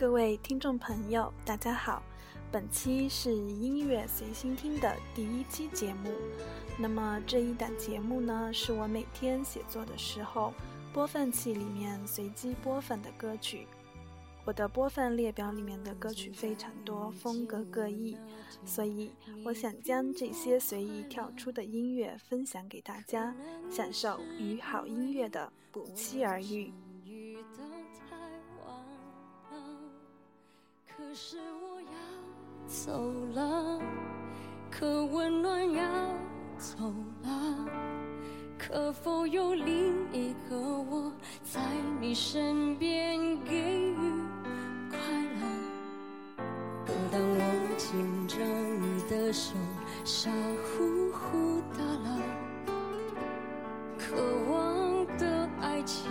各位听众朋友，大家好，本期是音乐随心听的第一期节目。那么这一档节目呢，是我每天写作的时候，播放器里面随机播放的歌曲。我的播放列表里面的歌曲非常多，风格各异，所以我想将这些随意跳出的音乐分享给大家，享受与好音乐的不期而遇。可是我要走了，可温暖要走了，可否有另一个我在你身边给予快乐？可当我牵着你的手，傻乎乎的了，渴望的爱情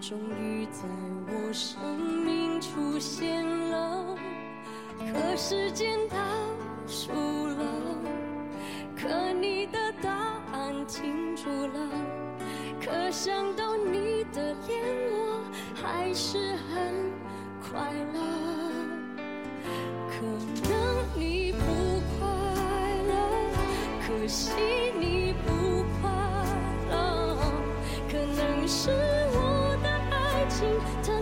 终于在我生命出现了。可时间倒数了，可你的答案停住了，可想到你的脸，我还是很快乐。可能你不快乐，可惜你不快乐，可能是我的爱情它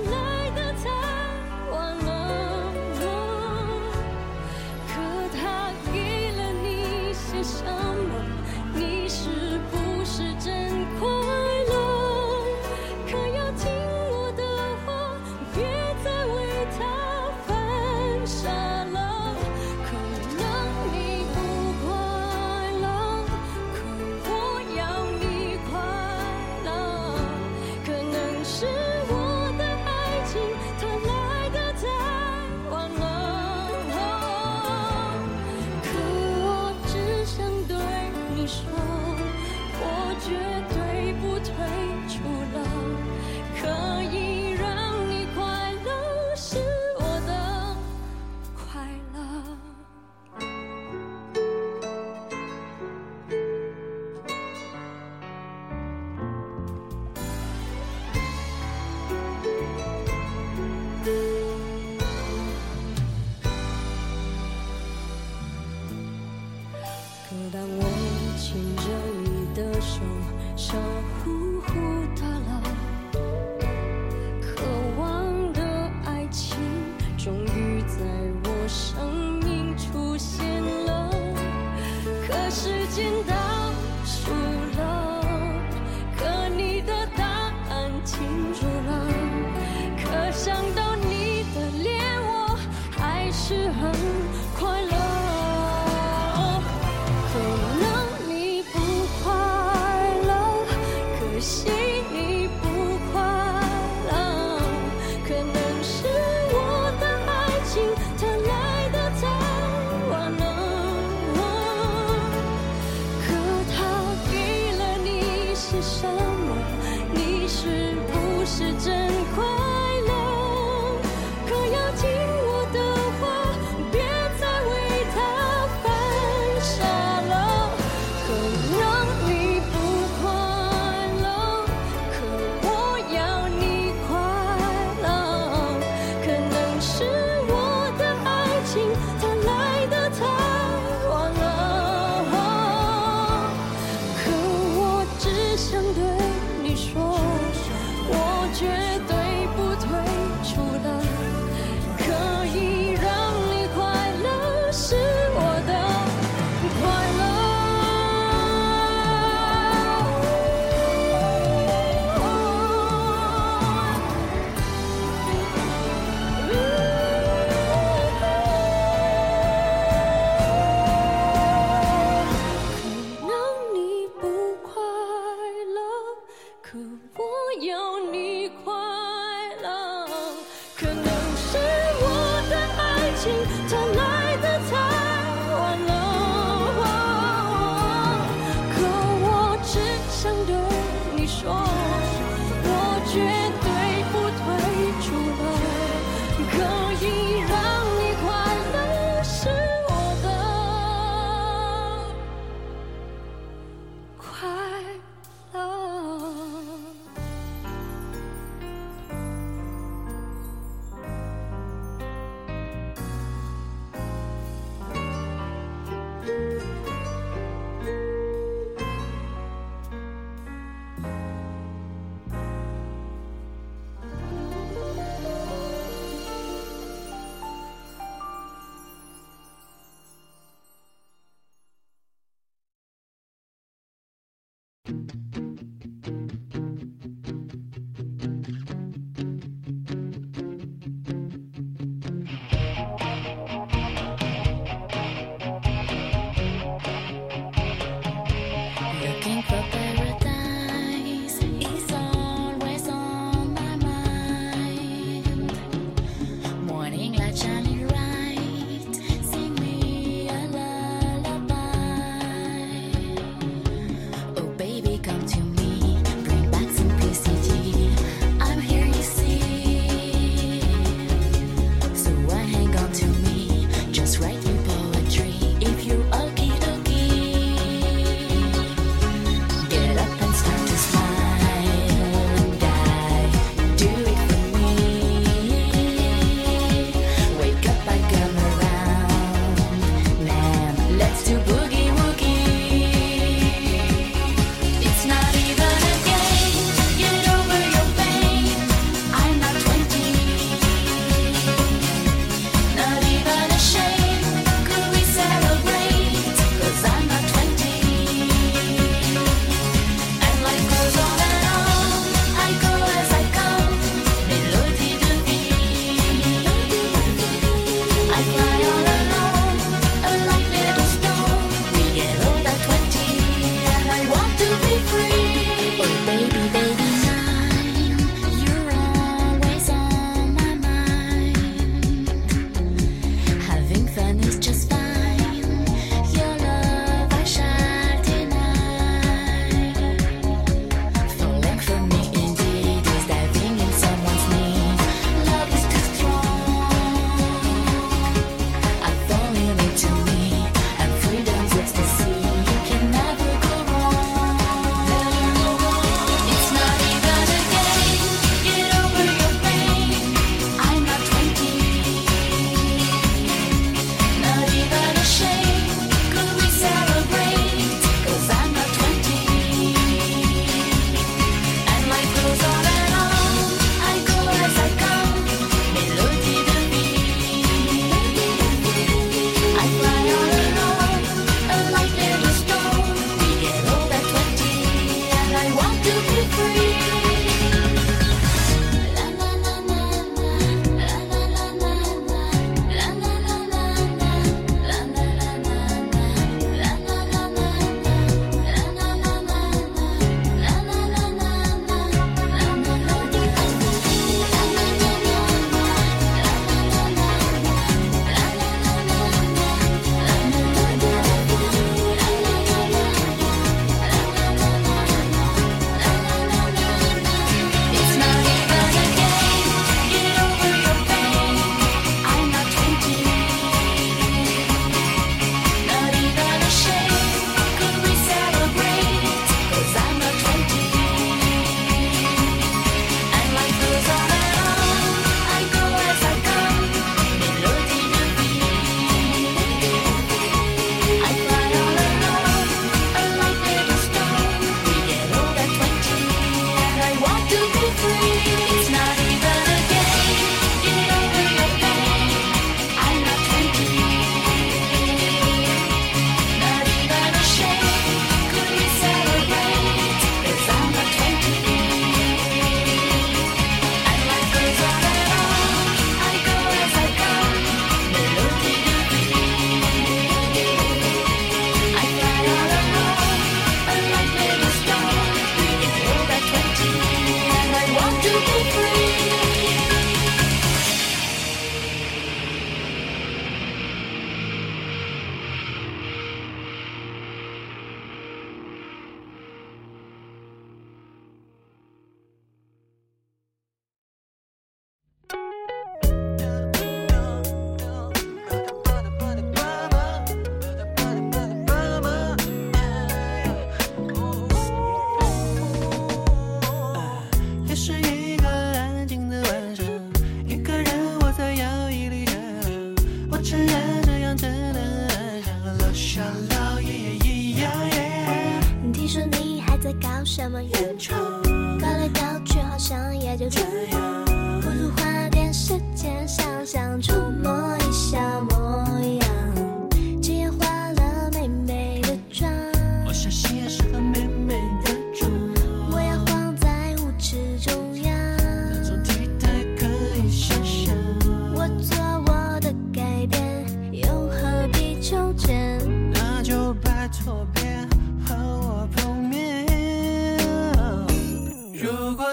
如果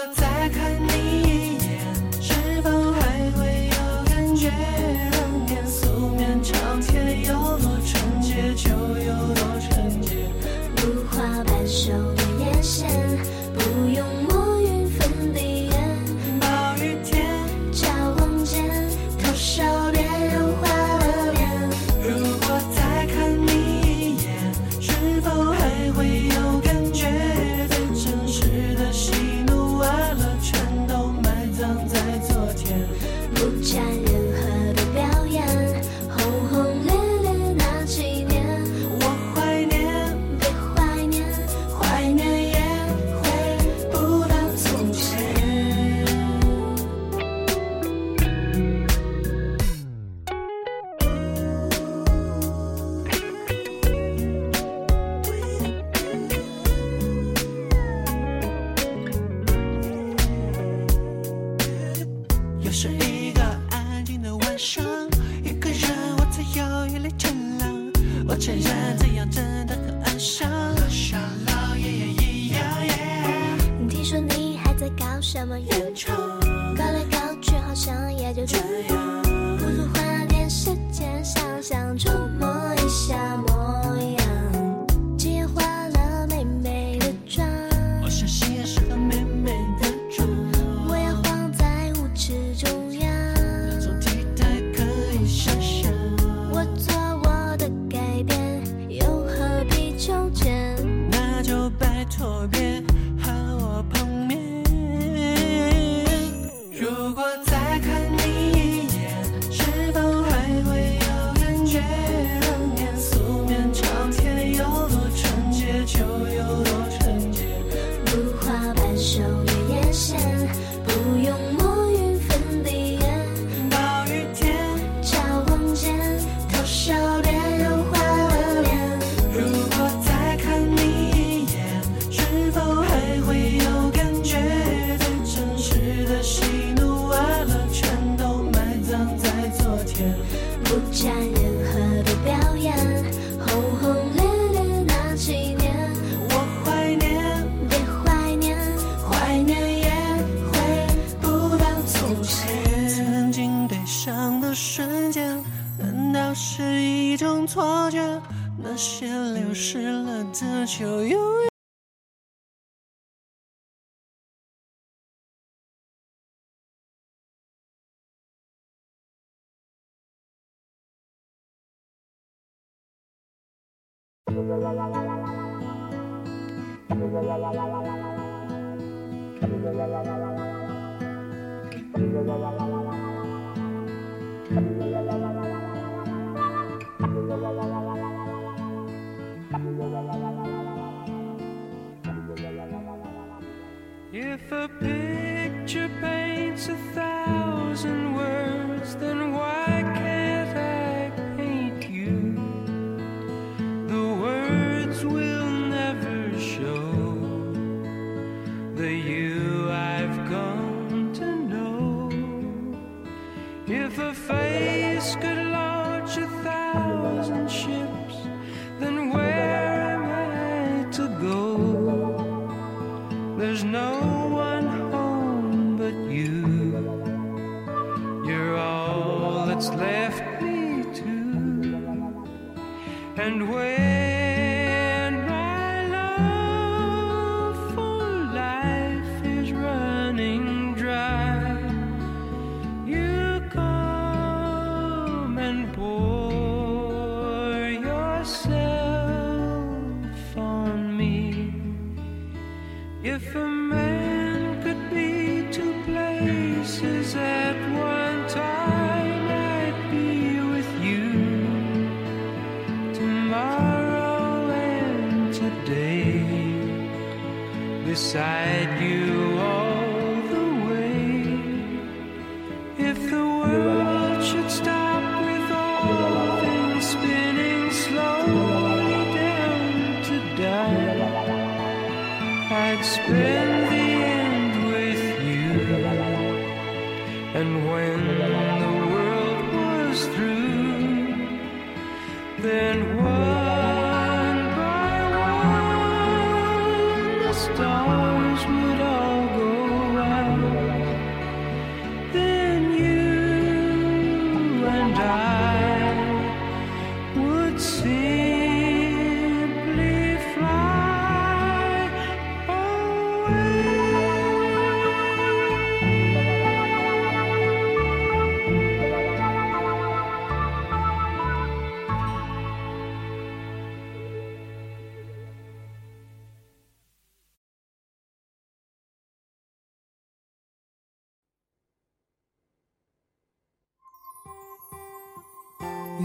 这，就永远。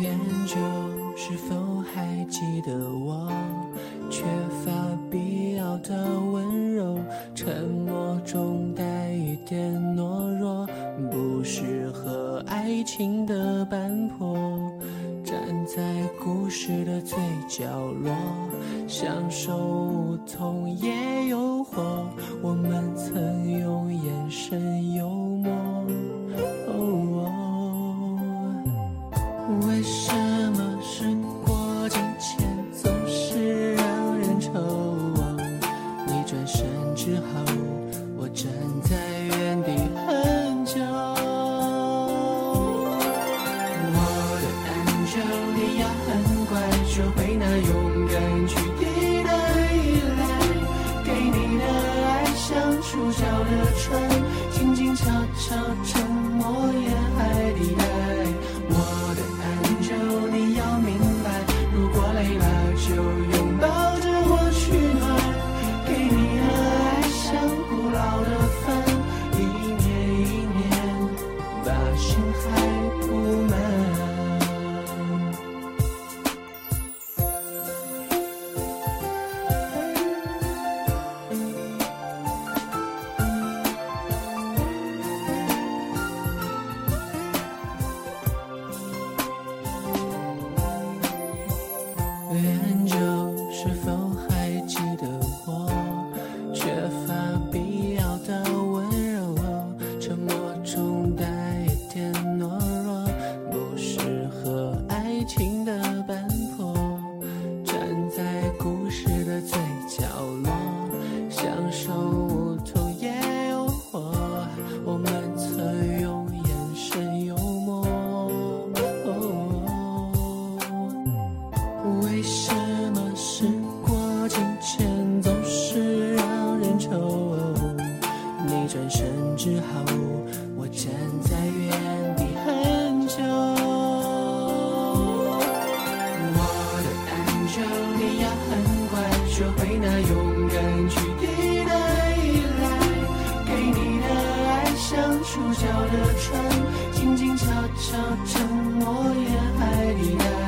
研究是否还记得我缺乏必要的温柔沉默中带一点懦弱不适合爱情的斑驳。站在故事的最角落享受梧桐叶诱惑我们曾用眼神有船，静静悄悄沉默也爱你。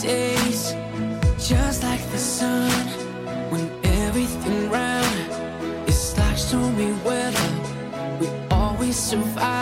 days, just like the sun, when everything round is like stormy weather, we always survive.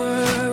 world.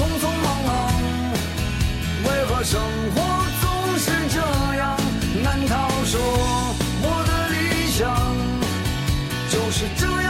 匆匆忙忙，为何生活总是这样？难道说我的理想就是这样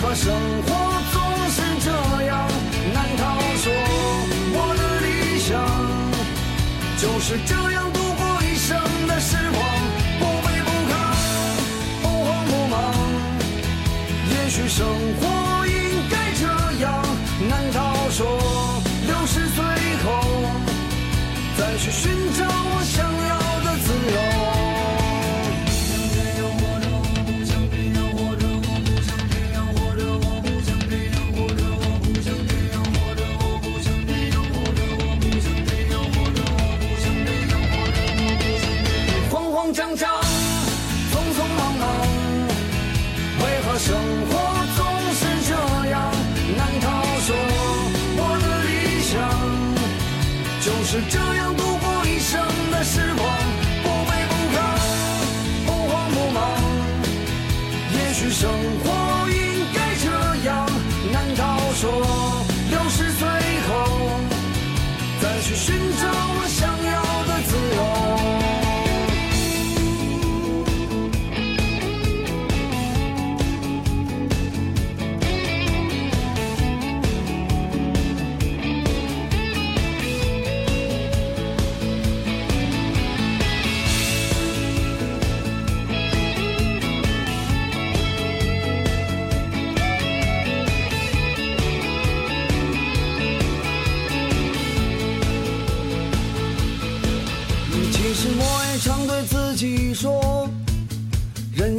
何生活总是这样？难道说我的理想就是这样度过一生的时光？不卑不亢，不慌不忙，也许生活应该这样。难道说六十岁后再去寻找我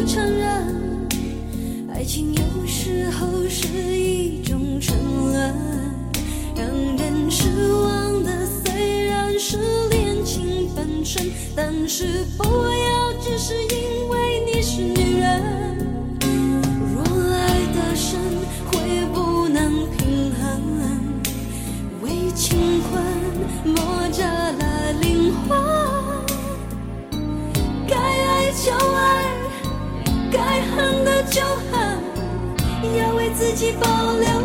不承认，爱情有时候是一种沉沦。让人失望的虽然是恋情本身，但是不要只是因为你是女人。若爱起保留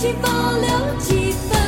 请保留几分。